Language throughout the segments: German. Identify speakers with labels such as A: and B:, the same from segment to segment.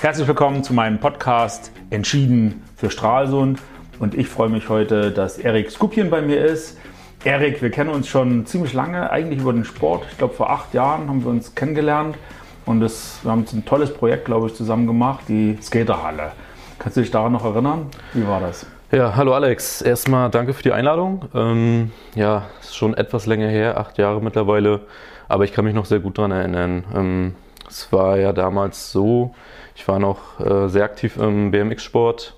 A: Herzlich willkommen zu meinem Podcast Entschieden für Stralsund. Und ich freue mich heute, dass Erik Skupien bei mir ist. Erik, wir kennen uns schon ziemlich lange, eigentlich über den Sport. Ich glaube, vor acht Jahren haben wir uns kennengelernt. Und das, wir haben ein tolles Projekt, glaube ich, zusammen gemacht, die Skaterhalle. Kannst du dich daran noch erinnern? Wie war das?
B: Ja, hallo Alex. Erstmal danke für die Einladung. Ähm, ja, ist schon etwas länger her, acht Jahre mittlerweile. Aber ich kann mich noch sehr gut daran erinnern. Ähm, es war ja damals so, ich war noch äh, sehr aktiv im BMX-Sport.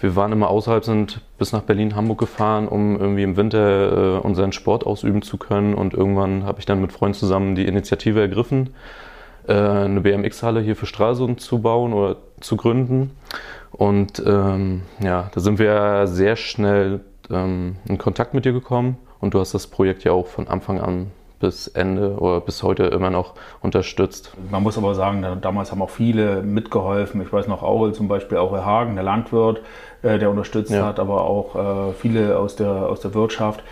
B: Wir waren immer außerhalb, sind bis nach Berlin, Hamburg gefahren, um irgendwie im Winter äh, unseren Sport ausüben zu können. Und irgendwann habe ich dann mit Freunden zusammen die Initiative ergriffen, äh, eine BMX-Halle hier für Stralsund zu bauen oder zu gründen. Und ähm, ja, da sind wir sehr schnell ähm, in Kontakt mit dir gekommen. Und du hast das Projekt ja auch von Anfang an bis Ende oder bis heute immer noch unterstützt.
A: Man muss aber sagen, damals haben auch viele mitgeholfen. Ich weiß noch, Aurel zum Beispiel, Aurel Hagen, der Landwirt, äh, der unterstützt ja. hat, aber auch äh, viele aus der, aus der Wirtschaft.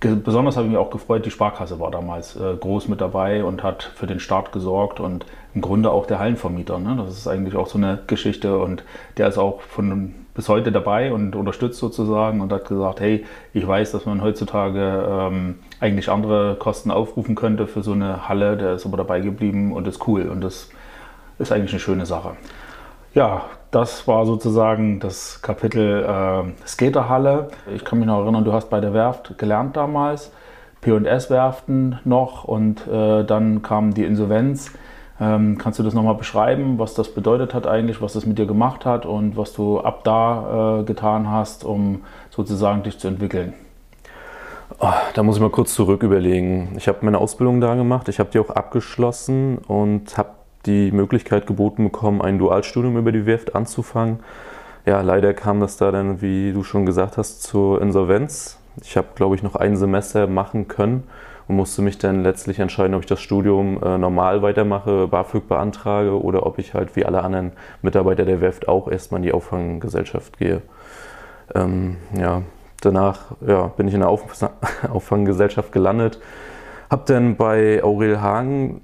A: Besonders habe ich mich auch gefreut, die Sparkasse war damals äh, groß mit dabei und hat für den Start gesorgt und im Grunde auch der Hallenvermieter. Ne? Das ist eigentlich auch so eine Geschichte und der ist auch von bis heute dabei und unterstützt sozusagen und hat gesagt, hey, ich weiß, dass man heutzutage ähm, eigentlich andere Kosten aufrufen könnte für so eine Halle, der ist aber dabei geblieben und ist cool und das ist eigentlich eine schöne Sache. Ja, das war sozusagen das Kapitel äh, Skaterhalle. Ich kann mich noch erinnern, du hast bei der Werft gelernt damals, P&S-Werften noch und äh, dann kam die Insolvenz. Ähm, kannst du das nochmal beschreiben, was das bedeutet hat eigentlich, was das mit dir gemacht hat und was du ab da äh, getan hast, um sozusagen dich zu entwickeln?
B: Oh, da muss ich mal kurz zurück überlegen. Ich habe meine Ausbildung da gemacht, ich habe die auch abgeschlossen und habe die Möglichkeit geboten bekommen, ein Dualstudium über die Werft anzufangen. Ja, leider kam das da dann, wie du schon gesagt hast, zur Insolvenz. Ich habe, glaube ich, noch ein Semester machen können und musste mich dann letztlich entscheiden, ob ich das Studium äh, normal weitermache, BAföG beantrage oder ob ich halt wie alle anderen Mitarbeiter der Werft auch erstmal in die Auffanggesellschaft gehe. Ähm, ja, danach ja, bin ich in der Auf Auffanggesellschaft gelandet. Habe dann bei Aurel Hagen,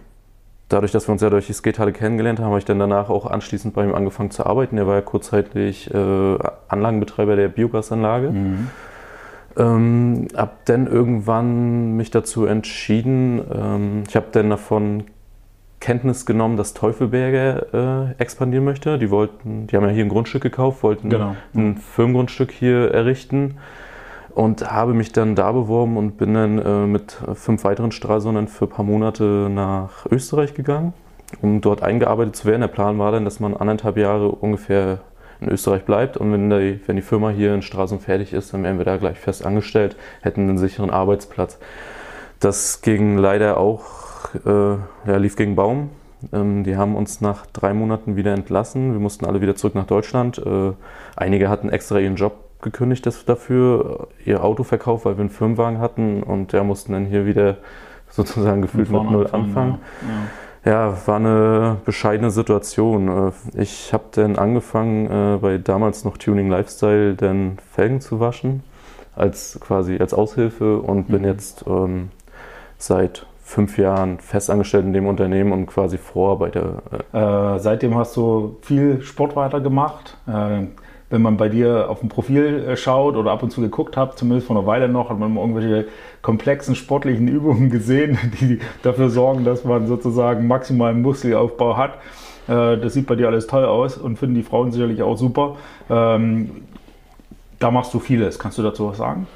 B: dadurch, dass wir uns ja durch die Skatehalle kennengelernt haben, habe ich dann danach auch anschließend bei ihm angefangen zu arbeiten. Er war ja kurzzeitig äh, Anlagenbetreiber der Biogasanlage. Mhm. Ähm, hab dann irgendwann mich dazu entschieden, ähm, ich habe dann davon Kenntnis genommen, dass Teufelberger äh, expandieren möchte. Die wollten, die haben ja hier ein Grundstück gekauft, wollten genau. ein Firmengrundstück hier errichten und habe mich dann da beworben und bin dann äh, mit fünf weiteren Stralsundern für ein paar Monate nach Österreich gegangen, um dort eingearbeitet zu werden. Der Plan war dann, dass man anderthalb Jahre ungefähr in Österreich bleibt und wenn die, wenn die Firma hier in Straßen fertig ist, dann wären wir da gleich fest angestellt, hätten einen sicheren Arbeitsplatz. Das ging leider auch, äh, ja, lief gegen Baum. Ähm, die haben uns nach drei Monaten wieder entlassen. Wir mussten alle wieder zurück nach Deutschland. Äh, einige hatten extra ihren Job gekündigt dafür, ihr Auto verkauft, weil wir einen Firmenwagen hatten und ja, mussten dann hier wieder sozusagen gefühlt mit Null anfangen. Ja. Ja. Ja, war eine bescheidene Situation. Äh, ich habe dann angefangen, äh, bei damals noch Tuning Lifestyle, dann Felgen zu waschen, als quasi als Aushilfe und bin mhm. jetzt ähm, seit fünf Jahren festangestellt in dem Unternehmen und quasi Vorarbeiter.
A: Äh, seitdem hast du viel Sport weiter gemacht. Äh, wenn man bei dir auf dem Profil äh, schaut oder ab und zu geguckt hat, zumindest vor einer Weile noch, hat man irgendwelche komplexen sportlichen Übungen gesehen, die dafür sorgen, dass man sozusagen maximalen Muskelaufbau hat. Äh, das sieht bei dir alles toll aus und finden die Frauen sicherlich auch super. Ähm, da machst du vieles. Kannst du dazu was sagen?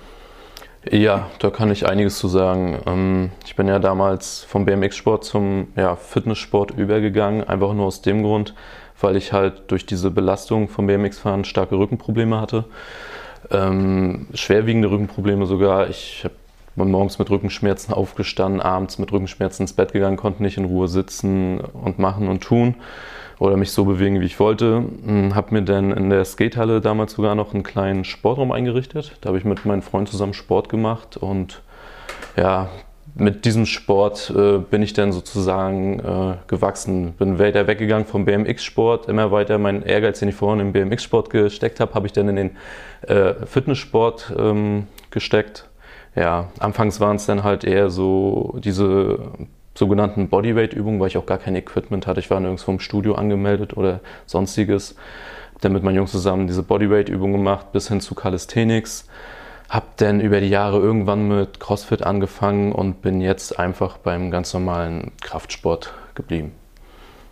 B: Ja, da kann ich einiges zu sagen. Ähm, ich bin ja damals vom BMX-Sport zum Fitnesssport übergegangen, einfach nur aus dem Grund, weil ich halt durch diese Belastung vom BMX-Fahren starke Rückenprobleme hatte. Ähm, schwerwiegende Rückenprobleme sogar. Ich bin morgens mit Rückenschmerzen aufgestanden, abends mit Rückenschmerzen ins Bett gegangen, konnte nicht in Ruhe sitzen und machen und tun oder mich so bewegen, wie ich wollte. Hm, habe mir dann in der Skatehalle damals sogar noch einen kleinen Sportraum eingerichtet. Da habe ich mit meinem Freund zusammen Sport gemacht und ja, mit diesem Sport äh, bin ich dann sozusagen äh, gewachsen. Bin weiter weggegangen vom BMX-Sport, immer weiter meinen Ehrgeiz, den ich vorhin im BMX-Sport gesteckt habe, habe ich dann in den äh, Fitnesssport ähm, gesteckt. Ja, anfangs waren es dann halt eher so diese sogenannten Bodyweight-Übungen, weil ich auch gar kein Equipment hatte. Ich war nirgendwo im Studio angemeldet oder sonstiges. Dann mit meinen Jungs zusammen diese Bodyweight-Übungen gemacht, bis hin zu Calisthenics. Hab dann über die Jahre irgendwann mit CrossFit angefangen und bin jetzt einfach beim ganz normalen Kraftsport geblieben.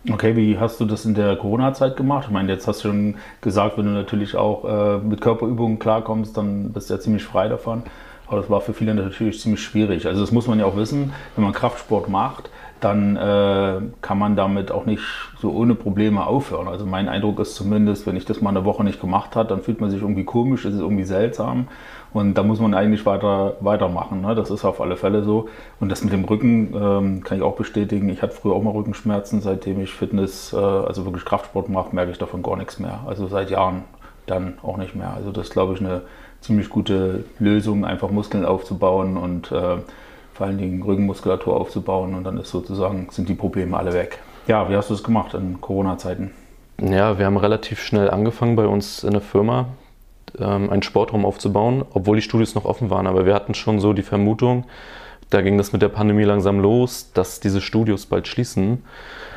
A: Okay, wie hast du das in der Corona-Zeit gemacht? Ich meine, jetzt hast du schon gesagt, wenn du natürlich auch äh, mit Körperübungen klarkommst, dann bist du ja ziemlich frei davon. Aber das war für viele natürlich ziemlich schwierig. Also das muss man ja auch wissen, wenn man Kraftsport macht, dann äh, kann man damit auch nicht so ohne Probleme aufhören. Also mein Eindruck ist zumindest, wenn ich das mal eine Woche nicht gemacht habe, dann fühlt man sich irgendwie komisch, es ist irgendwie seltsam. Und da muss man eigentlich weiter, weitermachen. Ne? Das ist auf alle Fälle so. Und das mit dem Rücken ähm, kann ich auch bestätigen. Ich hatte früher auch mal Rückenschmerzen. Seitdem ich Fitness, äh, also wirklich Kraftsport mache, merke ich davon gar nichts mehr. Also seit Jahren dann auch nicht mehr. Also das ist, glaube ich, eine ziemlich gute Lösung, einfach Muskeln aufzubauen und äh, vor allen Dingen Rückenmuskulatur aufzubauen. Und dann ist sozusagen, sind die Probleme alle weg. Ja, wie hast du es gemacht in Corona-Zeiten?
B: Ja, wir haben relativ schnell angefangen bei uns in der Firma ähm, einen Sportraum aufzubauen, obwohl die Studios noch offen waren. Aber wir hatten schon so die Vermutung, da ging das mit der Pandemie langsam los, dass diese Studios bald schließen.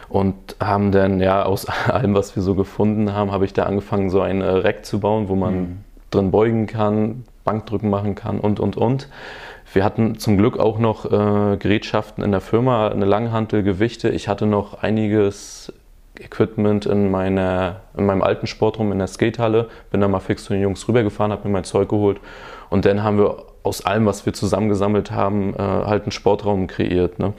B: Und haben dann, ja, aus allem, was wir so gefunden haben, habe ich da angefangen, so ein Rack zu bauen, wo man mhm. drin beugen kann, Bankdrücken machen kann und, und, und. Wir hatten zum Glück auch noch äh, Gerätschaften in der Firma, eine Langhantel, Gewichte. Ich hatte noch einiges Equipment in, meiner, in meinem alten Sportraum in der Skatehalle, bin da mal fix zu den Jungs rübergefahren, habe mir mein Zeug geholt und dann haben wir aus allem, was wir zusammengesammelt haben, äh, halt einen Sportraum kreiert. Ne?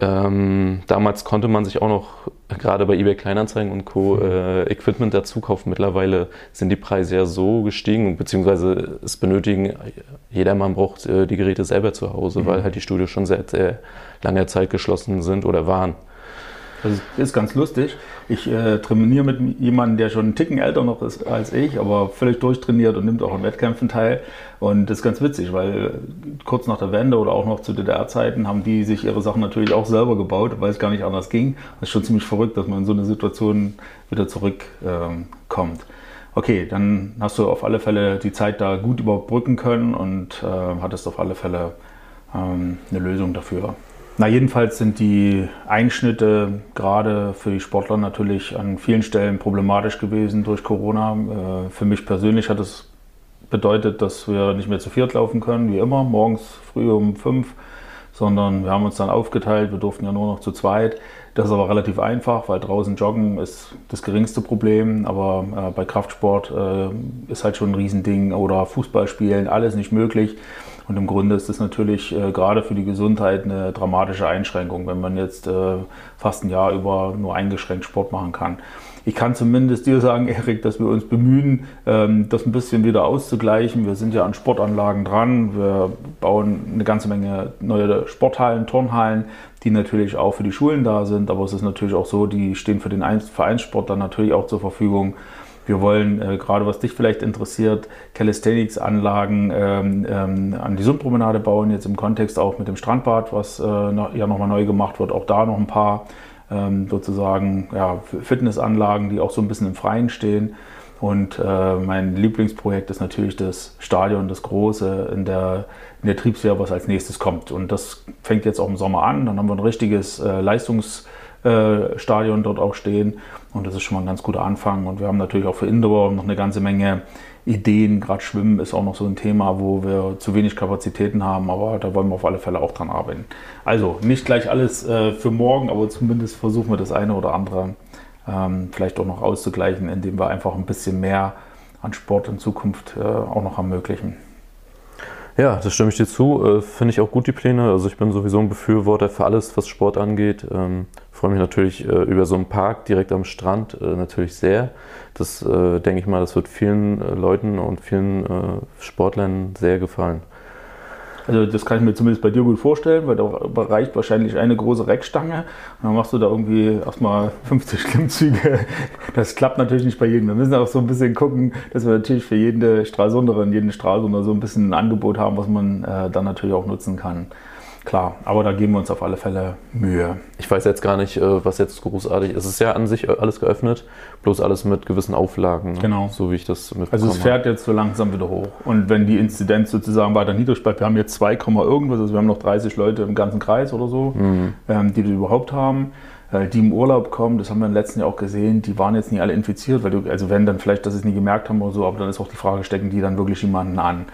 B: Ähm, damals konnte man sich auch noch gerade bei eBay Kleinanzeigen und Co. Mhm. Äh, Equipment dazu kaufen. Mittlerweile sind die Preise ja so gestiegen, beziehungsweise es benötigen, jedermann braucht äh, die Geräte selber zu Hause, mhm. weil halt die Studios schon seit sehr langer Zeit geschlossen sind oder waren.
A: Das ist ganz lustig. Ich äh, trainiere mit jemandem, der schon einen Ticken älter noch ist als ich, aber völlig durchtrainiert und nimmt auch an Wettkämpfen teil. Und das ist ganz witzig, weil kurz nach der Wende oder auch noch zu DDR-Zeiten haben die sich ihre Sachen natürlich auch selber gebaut, weil es gar nicht anders ging. Das ist schon ziemlich verrückt, dass man in so eine Situation wieder zurückkommt. Ähm, okay, dann hast du auf alle Fälle die Zeit da gut überbrücken können und äh, hattest auf alle Fälle ähm, eine Lösung dafür. Na, jedenfalls sind die Einschnitte gerade für die Sportler natürlich an vielen Stellen problematisch gewesen durch Corona. Äh, für mich persönlich hat es bedeutet, dass wir nicht mehr zu viert laufen können, wie immer, morgens früh um fünf, sondern wir haben uns dann aufgeteilt. Wir durften ja nur noch zu zweit. Das ist aber relativ einfach, weil draußen joggen ist das geringste Problem, aber äh, bei Kraftsport äh, ist halt schon ein Riesending oder Fußball spielen, alles nicht möglich. Und im Grunde ist das natürlich äh, gerade für die Gesundheit eine dramatische Einschränkung, wenn man jetzt äh, fast ein Jahr über nur eingeschränkt Sport machen kann. Ich kann zumindest dir sagen, Erik, dass wir uns bemühen, ähm, das ein bisschen wieder auszugleichen. Wir sind ja an Sportanlagen dran. Wir bauen eine ganze Menge neue Sporthallen, Turnhallen, die natürlich auch für die Schulen da sind. Aber es ist natürlich auch so, die stehen für den Vereinssport dann natürlich auch zur Verfügung. Wir wollen, äh, gerade was dich vielleicht interessiert, Calisthenics-Anlagen ähm, ähm, an die Sundpromenade bauen, jetzt im Kontext auch mit dem Strandbad, was äh, noch, ja nochmal neu gemacht wird. Auch da noch ein paar ähm, sozusagen ja, Fitnessanlagen, die auch so ein bisschen im Freien stehen. Und äh, mein Lieblingsprojekt ist natürlich das Stadion, das große in der, in der Triebswehr, was als nächstes kommt. Und das fängt jetzt auch im Sommer an. Dann haben wir ein richtiges äh, Leistungs- äh, Stadion dort auch stehen. Und das ist schon mal ein ganz guter Anfang. Und wir haben natürlich auch für Indoor noch eine ganze Menge Ideen. Gerade Schwimmen ist auch noch so ein Thema, wo wir zu wenig Kapazitäten haben, aber da wollen wir auf alle Fälle auch dran arbeiten. Also nicht gleich alles äh, für morgen, aber zumindest versuchen wir das eine oder andere ähm, vielleicht auch noch auszugleichen, indem wir einfach ein bisschen mehr an Sport in Zukunft äh, auch noch ermöglichen.
B: Ja, das stimme ich dir zu. Äh, Finde ich auch gut, die Pläne. Also ich bin sowieso ein Befürworter für alles, was Sport angeht. Ähm, freue mich natürlich äh, über so einen Park direkt am Strand äh, natürlich sehr. Das äh, denke ich mal, das wird vielen äh, Leuten und vielen äh, Sportlern sehr gefallen.
A: Also das kann ich mir zumindest bei dir gut vorstellen, weil da reicht wahrscheinlich eine große Reckstange und dann machst du da irgendwie erstmal 50 Klimmzüge. Das klappt natürlich nicht bei jedem. Wir müssen auch so ein bisschen gucken, dass wir natürlich für jede Stralsunderin, jeden Stralsunder so ein bisschen ein Angebot haben, was man äh, dann natürlich auch nutzen kann. Klar, aber da geben wir uns auf alle Fälle Mühe.
B: Ich weiß jetzt gar nicht, äh, was jetzt großartig ist. Es ist ja an sich alles geöffnet, bloß alles mit gewissen Auflagen. Ne?
A: Genau.
B: So wie ich das
A: mitbekomme. Also es fährt jetzt so langsam wieder hoch. Und wenn die Inzidenz sozusagen weiter niedrig bleibt, wir haben jetzt 2, irgendwas, also wir haben noch 30 Leute im ganzen Kreis oder so, mhm. ähm, die das überhaupt haben äh, die im Urlaub kommen, das haben wir im letzten Jahr auch gesehen, die waren jetzt nie alle infiziert, weil du, also wenn dann vielleicht, dass sie es nie gemerkt haben oder so, aber dann ist auch die Frage, stecken die dann wirklich jemanden an?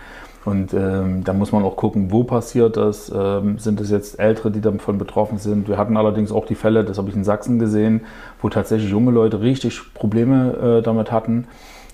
A: Und ähm, da muss man auch gucken, wo passiert das. Ähm, sind es jetzt Ältere, die davon betroffen sind? Wir hatten allerdings auch die Fälle, das habe ich in Sachsen gesehen, wo tatsächlich junge Leute richtig Probleme äh, damit hatten.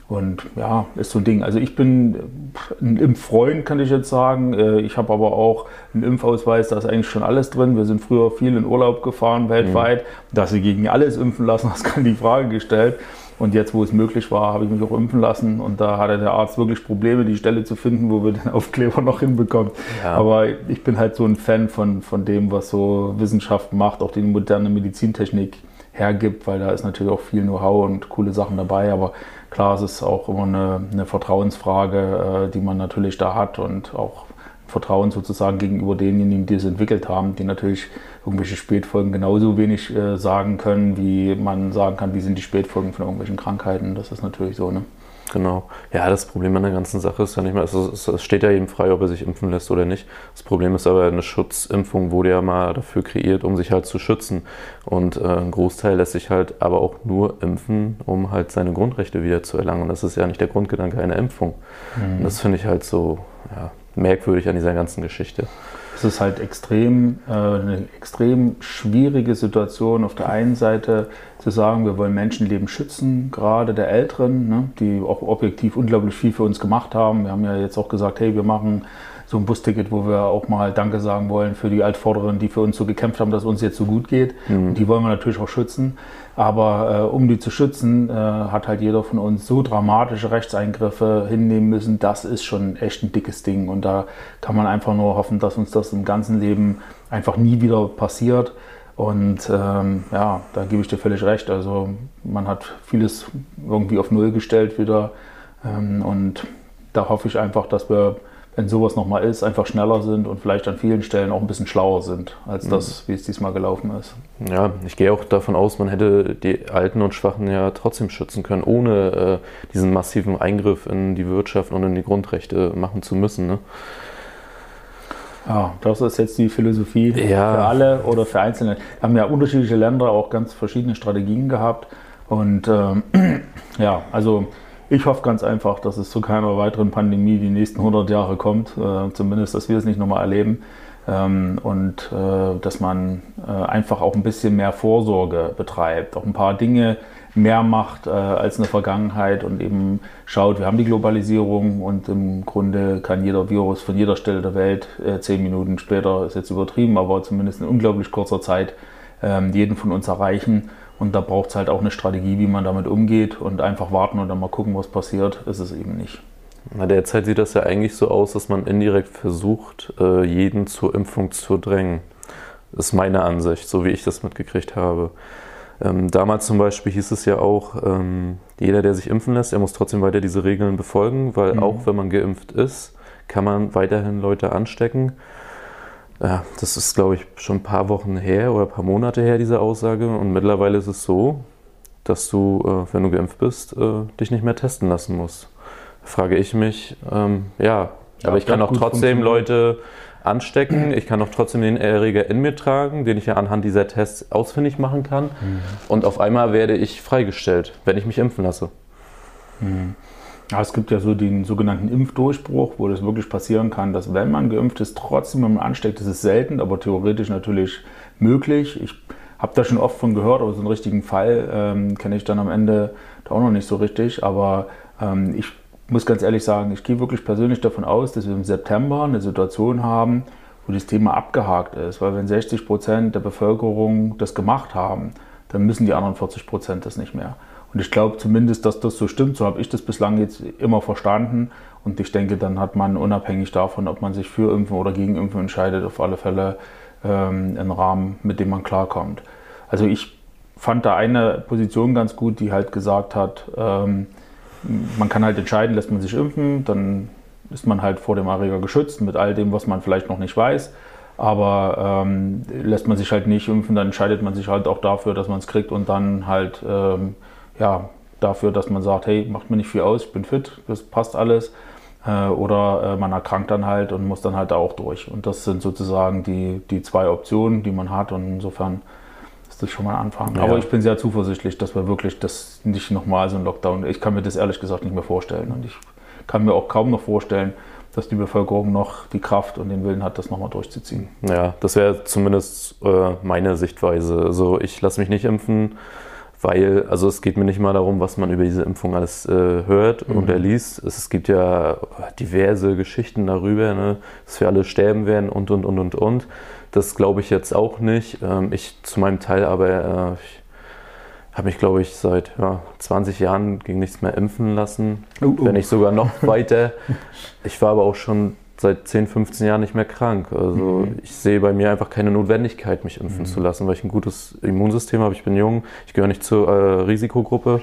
A: Und ja, ist so ein Ding. Also ich bin ein Impffreund, kann ich jetzt sagen. Äh, ich habe aber auch einen Impfausweis, da ist eigentlich schon alles drin. Wir sind früher viel in Urlaub gefahren weltweit. Mhm. Dass sie gegen alles impfen lassen, das kann die Frage gestellt. Und jetzt, wo es möglich war, habe ich mich auch impfen lassen. Und da hatte der Arzt wirklich Probleme, die Stelle zu finden, wo wir den Aufkleber noch hinbekommen. Ja. Aber ich bin halt so ein Fan von, von dem, was so Wissenschaft macht, auch die moderne Medizintechnik hergibt, weil da ist natürlich auch viel Know-how und coole Sachen dabei. Aber klar, es ist auch immer eine, eine Vertrauensfrage, äh, die man natürlich da hat und auch Vertrauen sozusagen gegenüber denjenigen, die es entwickelt haben, die natürlich irgendwelche Spätfolgen genauso wenig äh, sagen können, wie man sagen kann, wie sind die Spätfolgen von irgendwelchen Krankheiten. Das ist natürlich so. Ne?
B: Genau. Ja, das Problem an der ganzen Sache ist ja nicht mehr, also es steht ja jedem frei, ob er sich impfen lässt oder nicht. Das Problem ist aber, eine Schutzimpfung wurde ja mal dafür kreiert, um sich halt zu schützen. Und äh, ein Großteil lässt sich halt aber auch nur impfen, um halt seine Grundrechte wieder zu erlangen. Und das ist ja nicht der Grundgedanke einer Impfung. Mhm. Und das finde ich halt so ja, merkwürdig an dieser ganzen Geschichte
A: es ist halt extrem, äh, eine extrem schwierige Situation. Auf der einen Seite zu sagen, wir wollen Menschenleben schützen, gerade der Älteren, ne, die auch objektiv unglaublich viel für uns gemacht haben. Wir haben ja jetzt auch gesagt, hey, wir machen so ein Busticket, wo wir auch mal Danke sagen wollen für die Altvorderen, die für uns so gekämpft haben, dass uns jetzt so gut geht. Mhm. Die wollen wir natürlich auch schützen. Aber äh, um die zu schützen, äh, hat halt jeder von uns so dramatische Rechtseingriffe hinnehmen müssen. Das ist schon echt ein dickes Ding. Und da kann man einfach nur hoffen, dass uns das im ganzen Leben einfach nie wieder passiert. Und ähm, ja, da gebe ich dir völlig recht. Also man hat vieles irgendwie auf Null gestellt wieder. Ähm, und da hoffe ich einfach, dass wir wenn sowas nochmal ist, einfach schneller sind und vielleicht an vielen Stellen auch ein bisschen schlauer sind, als das, mhm. wie es diesmal gelaufen ist.
B: Ja, ich gehe auch davon aus, man hätte die Alten und Schwachen ja trotzdem schützen können, ohne äh, diesen massiven Eingriff in die Wirtschaft und in die Grundrechte machen zu müssen. Ne?
A: Ja, das ist jetzt die Philosophie ja. für alle oder für Einzelne. Wir haben ja unterschiedliche Länder auch ganz verschiedene Strategien gehabt. Und ähm, ja, also ich hoffe ganz einfach, dass es zu keiner weiteren Pandemie die nächsten 100 Jahre kommt, äh, zumindest, dass wir es nicht nochmal erleben. Ähm, und äh, dass man äh, einfach auch ein bisschen mehr Vorsorge betreibt, auch ein paar Dinge mehr macht äh, als in der Vergangenheit und eben schaut, wir haben die Globalisierung und im Grunde kann jeder Virus von jeder Stelle der Welt äh, zehn Minuten später, ist jetzt übertrieben, aber zumindest in unglaublich kurzer Zeit ähm, jeden von uns erreichen. Und da braucht es halt auch eine Strategie, wie man damit umgeht und einfach warten und dann mal gucken, was passiert, ist es eben nicht.
B: Na, derzeit sieht das ja eigentlich so aus, dass man indirekt versucht, äh, jeden zur Impfung zu drängen. Das ist meine Ansicht, so wie ich das mitgekriegt habe. Ähm, damals zum Beispiel hieß es ja auch, ähm, jeder, der sich impfen lässt, er muss trotzdem weiter diese Regeln befolgen, weil mhm. auch wenn man geimpft ist, kann man weiterhin Leute anstecken ja, das ist, glaube ich, schon ein paar Wochen her oder ein paar Monate her, diese Aussage. Und mittlerweile ist es so, dass du, äh, wenn du geimpft bist, äh, dich nicht mehr testen lassen musst. Da frage ich mich, ähm, ja, ja, aber ich kann auch trotzdem Leute anstecken, ich kann auch trotzdem den Erreger in mir tragen, den ich ja anhand dieser Tests ausfindig machen kann. Mhm. Und auf einmal werde ich freigestellt, wenn ich mich impfen lasse.
A: Mhm. Ja, es gibt ja so den sogenannten Impfdurchbruch, wo das wirklich passieren kann, dass wenn man geimpft ist, trotzdem man ansteckt, das ist selten, aber theoretisch natürlich möglich. Ich habe da schon oft von gehört, aber so einen richtigen Fall ähm, kenne ich dann am Ende da auch noch nicht so richtig. Aber ähm, ich muss ganz ehrlich sagen, ich gehe wirklich persönlich davon aus, dass wir im September eine Situation haben, wo das Thema abgehakt ist. Weil wenn 60 Prozent der Bevölkerung das gemacht haben, dann müssen die anderen 40 Prozent das nicht mehr. Und ich glaube zumindest, dass das so stimmt. So habe ich das bislang jetzt immer verstanden. Und ich denke, dann hat man unabhängig davon, ob man sich für Impfen oder gegen Impfen entscheidet, auf alle Fälle ähm, einen Rahmen, mit dem man klarkommt. Also ich fand da eine Position ganz gut, die halt gesagt hat, ähm, man kann halt entscheiden, lässt man sich impfen, dann ist man halt vor dem Erreger geschützt mit all dem, was man vielleicht noch nicht weiß. Aber ähm, lässt man sich halt nicht impfen, dann entscheidet man sich halt auch dafür, dass man es kriegt und dann halt ähm, ja, dafür, dass man sagt, hey, macht mir nicht viel aus, ich bin fit, das passt alles. Äh, oder äh, man erkrankt dann halt und muss dann halt auch durch. Und das sind sozusagen die, die zwei Optionen, die man hat. Und insofern ist das schon mal ein Anfang. Ja. Aber ich bin sehr zuversichtlich, dass wir wirklich das nicht nochmal so ein Lockdown, ich kann mir das ehrlich gesagt nicht mehr vorstellen. Und ich kann mir auch kaum noch vorstellen, dass die Bevölkerung noch die Kraft und den Willen hat, das nochmal durchzuziehen.
B: Ja, das wäre zumindest äh, meine Sichtweise. Also ich lasse mich nicht impfen, weil, also es geht mir nicht mal darum, was man über diese Impfung alles äh, hört mhm. und erliest. Es, es, gibt ja diverse Geschichten darüber, ne, dass wir alle sterben werden und, und, und, und, und. Das glaube ich jetzt auch nicht. Ähm, ich zu meinem Teil aber, äh, ich habe mich, glaube ich, seit ja, 20 Jahren gegen nichts mehr impfen lassen. Uh, uh. Wenn nicht sogar noch weiter. Ich war aber auch schon seit 10, 15 Jahren nicht mehr krank. Also mhm. ich sehe bei mir einfach keine Notwendigkeit, mich impfen mhm. zu lassen, weil ich ein gutes Immunsystem habe. Ich bin jung, ich gehöre nicht zur äh, Risikogruppe.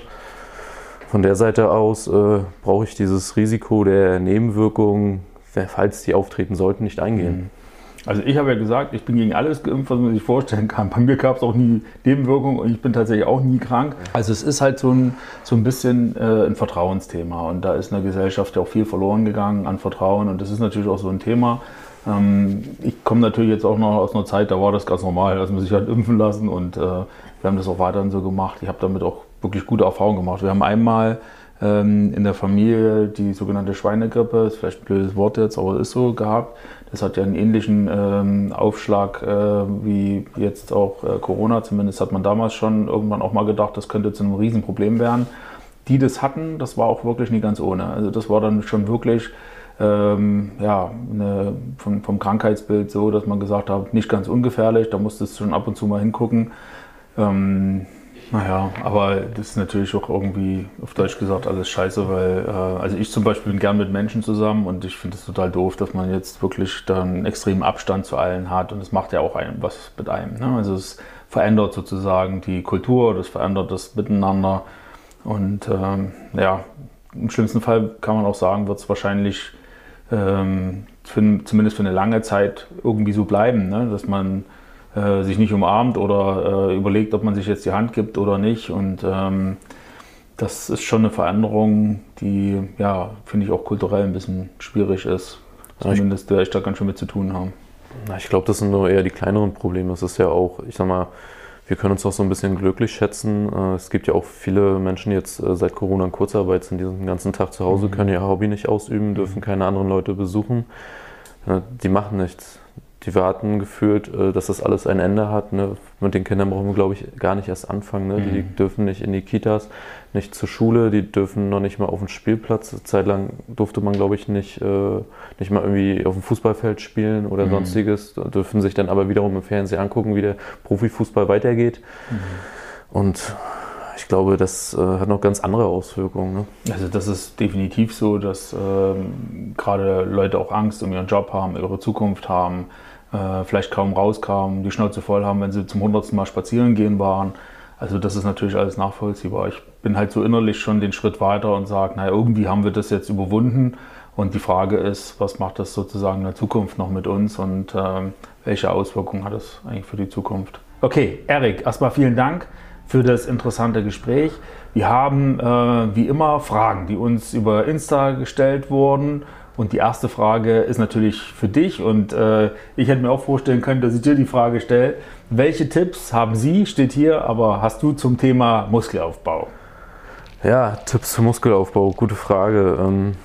B: Von der Seite aus äh, brauche ich dieses Risiko der Nebenwirkungen, falls die auftreten sollten, nicht eingehen. Mhm.
A: Also ich habe ja gesagt, ich bin gegen alles geimpft, was man sich vorstellen kann. Bei mir gab es auch nie Nebenwirkungen und ich bin tatsächlich auch nie krank. Also es ist halt so ein, so ein bisschen äh, ein Vertrauensthema und da ist in der Gesellschaft ja auch viel verloren gegangen an Vertrauen und das ist natürlich auch so ein Thema. Ähm, ich komme natürlich jetzt auch noch aus einer Zeit, da war das ganz normal, dass man sich halt impfen lassen und äh, wir haben das auch weiterhin so gemacht. Ich habe damit auch wirklich gute Erfahrungen gemacht. Wir haben einmal ähm, in der Familie die sogenannte Schweinegrippe, ist vielleicht ein blödes Wort jetzt, aber ist so gehabt. Das hat ja einen ähnlichen ähm, Aufschlag äh, wie jetzt auch äh, Corona. Zumindest hat man damals schon irgendwann auch mal gedacht, das könnte zu einem Riesenproblem werden. Die das hatten, das war auch wirklich nicht ganz ohne. Also das war dann schon wirklich ähm, ja, eine, vom, vom, Krankheitsbild so, dass man gesagt hat, nicht ganz ungefährlich, da musstest du schon ab und zu mal hingucken. Ähm, naja, aber das ist natürlich auch irgendwie, auf Deutsch gesagt, alles scheiße, weil, äh, also ich zum Beispiel bin gern mit Menschen zusammen und ich finde es total doof, dass man jetzt wirklich dann einen extremen Abstand zu allen hat und es macht ja auch einem was mit einem. Ne? Also es verändert sozusagen die Kultur, das verändert das Miteinander und ähm, ja, im schlimmsten Fall kann man auch sagen, wird es wahrscheinlich ähm, für, zumindest für eine lange Zeit irgendwie so bleiben, ne? dass man äh, sich nicht umarmt oder äh, überlegt, ob man sich jetzt die Hand gibt oder nicht. Und ähm, das ist schon eine Veränderung, die, ja, finde ich auch kulturell ein bisschen schwierig ist. Zumindest werde ich da ganz schön mit zu tun haben.
B: Na, ich glaube, das sind nur eher die kleineren Probleme. Es ist ja auch, ich sag mal, wir können uns auch so ein bisschen glücklich schätzen. Äh, es gibt ja auch viele Menschen, die jetzt äh, seit Corona in Kurzarbeit sind, die den ganzen Tag zu Hause, mhm. können ihr Hobby nicht ausüben, dürfen mhm. keine anderen Leute besuchen. Die machen nichts die warten gefühlt, äh, dass das alles ein Ende hat. Ne? Mit den Kindern brauchen wir, glaube ich, gar nicht erst anfangen. Ne? Mhm. Die dürfen nicht in die Kitas, nicht zur Schule, die dürfen noch nicht mal auf den Spielplatz. Zeitlang durfte man, glaube ich, nicht, äh, nicht mal irgendwie auf dem Fußballfeld spielen oder mhm. sonstiges. Da dürfen sich dann aber wiederum im Fernsehen angucken, wie der Profifußball weitergeht. Mhm. Und ich glaube, das äh, hat noch ganz andere Auswirkungen. Ne?
A: Also das ist definitiv so, dass ähm, gerade Leute auch Angst um ihren Job haben, ihre Zukunft haben äh, vielleicht kaum rauskamen, die Schnauze voll haben, wenn sie zum hundertsten Mal spazieren gehen waren. Also das ist natürlich alles nachvollziehbar. Ich bin halt so innerlich schon den Schritt weiter und sage, naja, irgendwie haben wir das jetzt überwunden. Und die Frage ist, was macht das sozusagen in der Zukunft noch mit uns und äh, welche Auswirkungen hat es eigentlich für die Zukunft? Okay, Erik, erstmal vielen Dank für das interessante Gespräch. Wir haben äh, wie immer Fragen, die uns über Insta gestellt wurden. Und die erste Frage ist natürlich für dich und äh, ich hätte mir auch vorstellen können, dass ich dir die Frage stelle. Welche Tipps haben Sie, steht hier, aber hast du zum Thema Muskelaufbau?
B: Ja, Tipps zum Muskelaufbau, gute Frage. Ähm,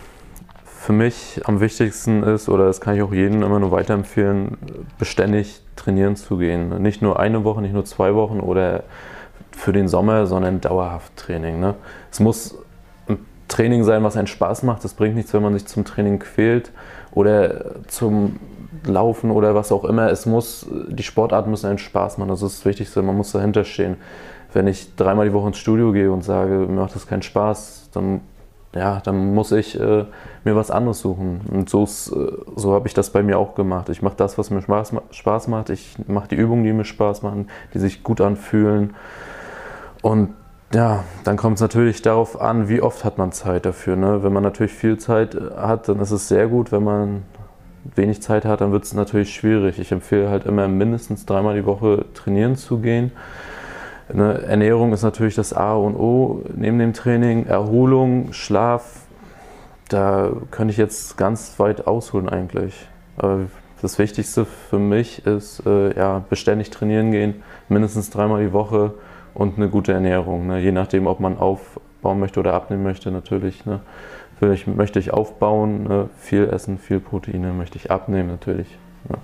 B: für mich am wichtigsten ist, oder das kann ich auch jedem immer nur weiterempfehlen, beständig trainieren zu gehen. Nicht nur eine Woche, nicht nur zwei Wochen oder für den Sommer, sondern dauerhaft Training. Ne? Es muss Training sein, was einen Spaß macht. Das bringt nichts, wenn man sich zum Training quält oder zum Laufen oder was auch immer. Es muss, die Sportarten müssen einen Spaß machen. Das ist das Wichtigste. Man muss dahinter stehen. Wenn ich dreimal die Woche ins Studio gehe und sage, mir macht das keinen Spaß, dann, ja, dann muss ich äh, mir was anderes suchen. Und so, äh, so habe ich das bei mir auch gemacht. Ich mache das, was mir Spaß, Spaß macht. Ich mache die Übungen, die mir Spaß machen, die sich gut anfühlen. Und ja, dann kommt es natürlich darauf an, wie oft hat man Zeit dafür. Ne? Wenn man natürlich viel Zeit äh, hat, dann ist es sehr gut, wenn man wenig Zeit hat, dann wird es natürlich schwierig. Ich empfehle halt immer mindestens dreimal die Woche trainieren zu gehen. Eine Ernährung ist natürlich das A und O neben dem Training. Erholung, Schlaf, da könnte ich jetzt ganz weit ausholen eigentlich. Aber das Wichtigste für mich ist äh, ja, beständig trainieren gehen, mindestens dreimal die Woche und eine gute Ernährung. Ne? Je nachdem, ob man aufbauen möchte oder abnehmen möchte, natürlich. Ne? Vielleicht möchte ich aufbauen, ne? viel essen, viel Proteine, möchte ich abnehmen, natürlich. Ne?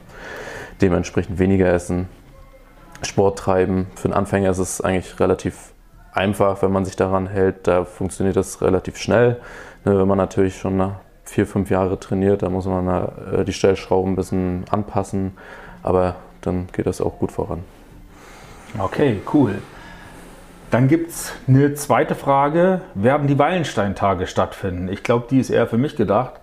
B: Dementsprechend weniger essen, Sport treiben. Für einen Anfänger ist es eigentlich relativ einfach, wenn man sich daran hält. Da funktioniert das relativ schnell. Ne? Wenn man natürlich schon vier, fünf Jahre trainiert, dann muss man äh, die Stellschrauben ein bisschen anpassen. Aber dann geht das auch gut voran.
A: Okay, cool. Dann gibt es eine zweite Frage. Werden die Wallenstein-Tage stattfinden? Ich glaube, die ist eher für mich gedacht.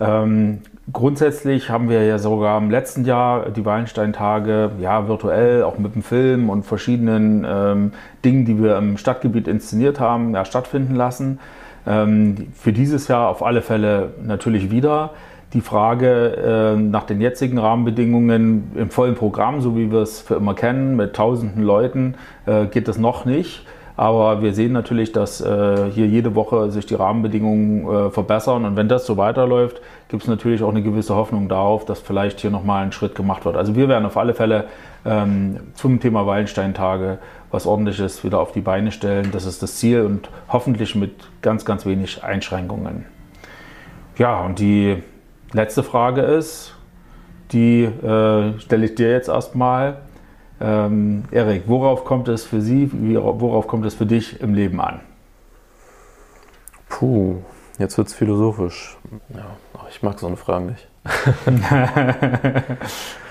A: Ähm, grundsätzlich haben wir ja sogar im letzten Jahr die Wallenstein-Tage ja, virtuell, auch mit dem Film und verschiedenen ähm, Dingen, die wir im Stadtgebiet inszeniert haben, ja, stattfinden lassen. Ähm, für dieses Jahr auf alle Fälle natürlich wieder. Die Frage äh, nach den jetzigen Rahmenbedingungen im vollen Programm, so wie wir es für immer kennen, mit tausenden Leuten, äh, geht es noch nicht. Aber wir sehen natürlich, dass äh, hier jede Woche sich die Rahmenbedingungen äh, verbessern. Und wenn das so weiterläuft, gibt es natürlich auch eine gewisse Hoffnung darauf, dass vielleicht hier nochmal ein Schritt gemacht wird. Also wir werden auf alle Fälle ähm, zum Thema Wallensteintage was ordentliches wieder auf die Beine stellen. Das ist das Ziel und hoffentlich mit ganz, ganz wenig Einschränkungen. Ja, und die letzte Frage ist, die äh, stelle ich dir jetzt erstmal. Ähm, Erik, worauf kommt es für Sie, worauf kommt es für dich im Leben an?
B: Puh, jetzt wird es philosophisch. Ja, ich mag so eine Frage nicht.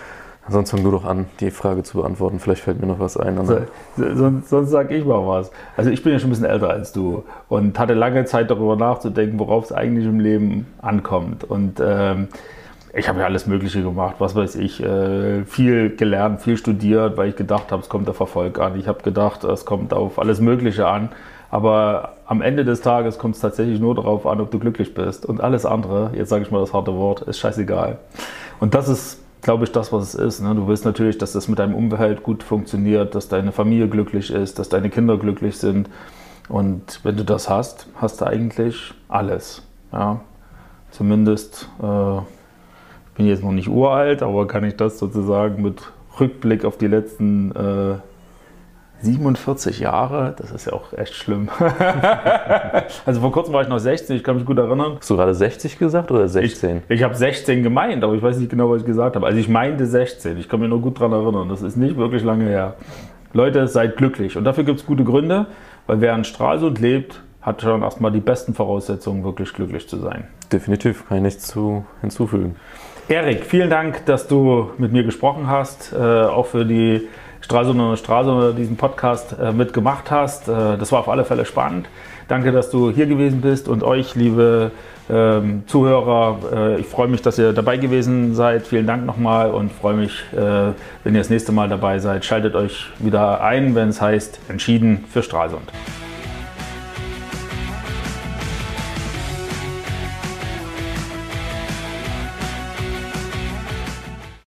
B: Sonst fang du doch an, die Frage zu beantworten. Vielleicht fällt mir noch was ein.
A: So, sonst sonst sage ich mal was. Also ich bin ja schon ein bisschen älter als du und hatte lange Zeit darüber nachzudenken, worauf es eigentlich im Leben ankommt. Und ähm, ich habe ja alles Mögliche gemacht, was weiß ich, äh, viel gelernt, viel studiert, weil ich gedacht habe, es kommt auf Erfolg an. Ich habe gedacht, es kommt auf alles Mögliche an. Aber am Ende des Tages kommt es tatsächlich nur darauf an, ob du glücklich bist. Und alles andere, jetzt sage ich mal das harte Wort, ist scheißegal. Und das ist glaube ich, das, was es ist. Ne? Du willst natürlich, dass das mit deinem Umfeld gut funktioniert, dass deine Familie glücklich ist, dass deine Kinder glücklich sind. Und wenn du das hast, hast du eigentlich alles. Ja? Zumindest, äh, ich bin jetzt noch nicht uralt, aber kann ich das sozusagen mit Rückblick auf die letzten äh, 47 Jahre, das ist ja auch echt schlimm. also vor kurzem war ich noch 16, ich kann mich gut erinnern.
B: Hast du gerade 60 gesagt oder 16?
A: Ich, ich habe 16 gemeint, aber ich weiß nicht genau, was ich gesagt habe. Also ich meinte 16, ich kann mich nur gut daran erinnern. Das ist nicht wirklich lange her. Leute, seid glücklich. Und dafür gibt es gute Gründe, weil wer in Stralsund lebt, hat schon erstmal die besten Voraussetzungen, wirklich glücklich zu sein.
B: Definitiv, kann ich nichts zu hinzufügen.
A: Erik, vielen Dank, dass du mit mir gesprochen hast, äh, auch für die Stralsund und Stralsund diesen Podcast äh, mitgemacht hast. Äh, das war auf alle Fälle spannend. Danke, dass du hier gewesen bist und euch, liebe ähm, Zuhörer, äh, ich freue mich, dass ihr dabei gewesen seid. Vielen Dank nochmal und freue mich, äh, wenn ihr das nächste Mal dabei seid. Schaltet euch wieder ein, wenn es heißt Entschieden für Stralsund.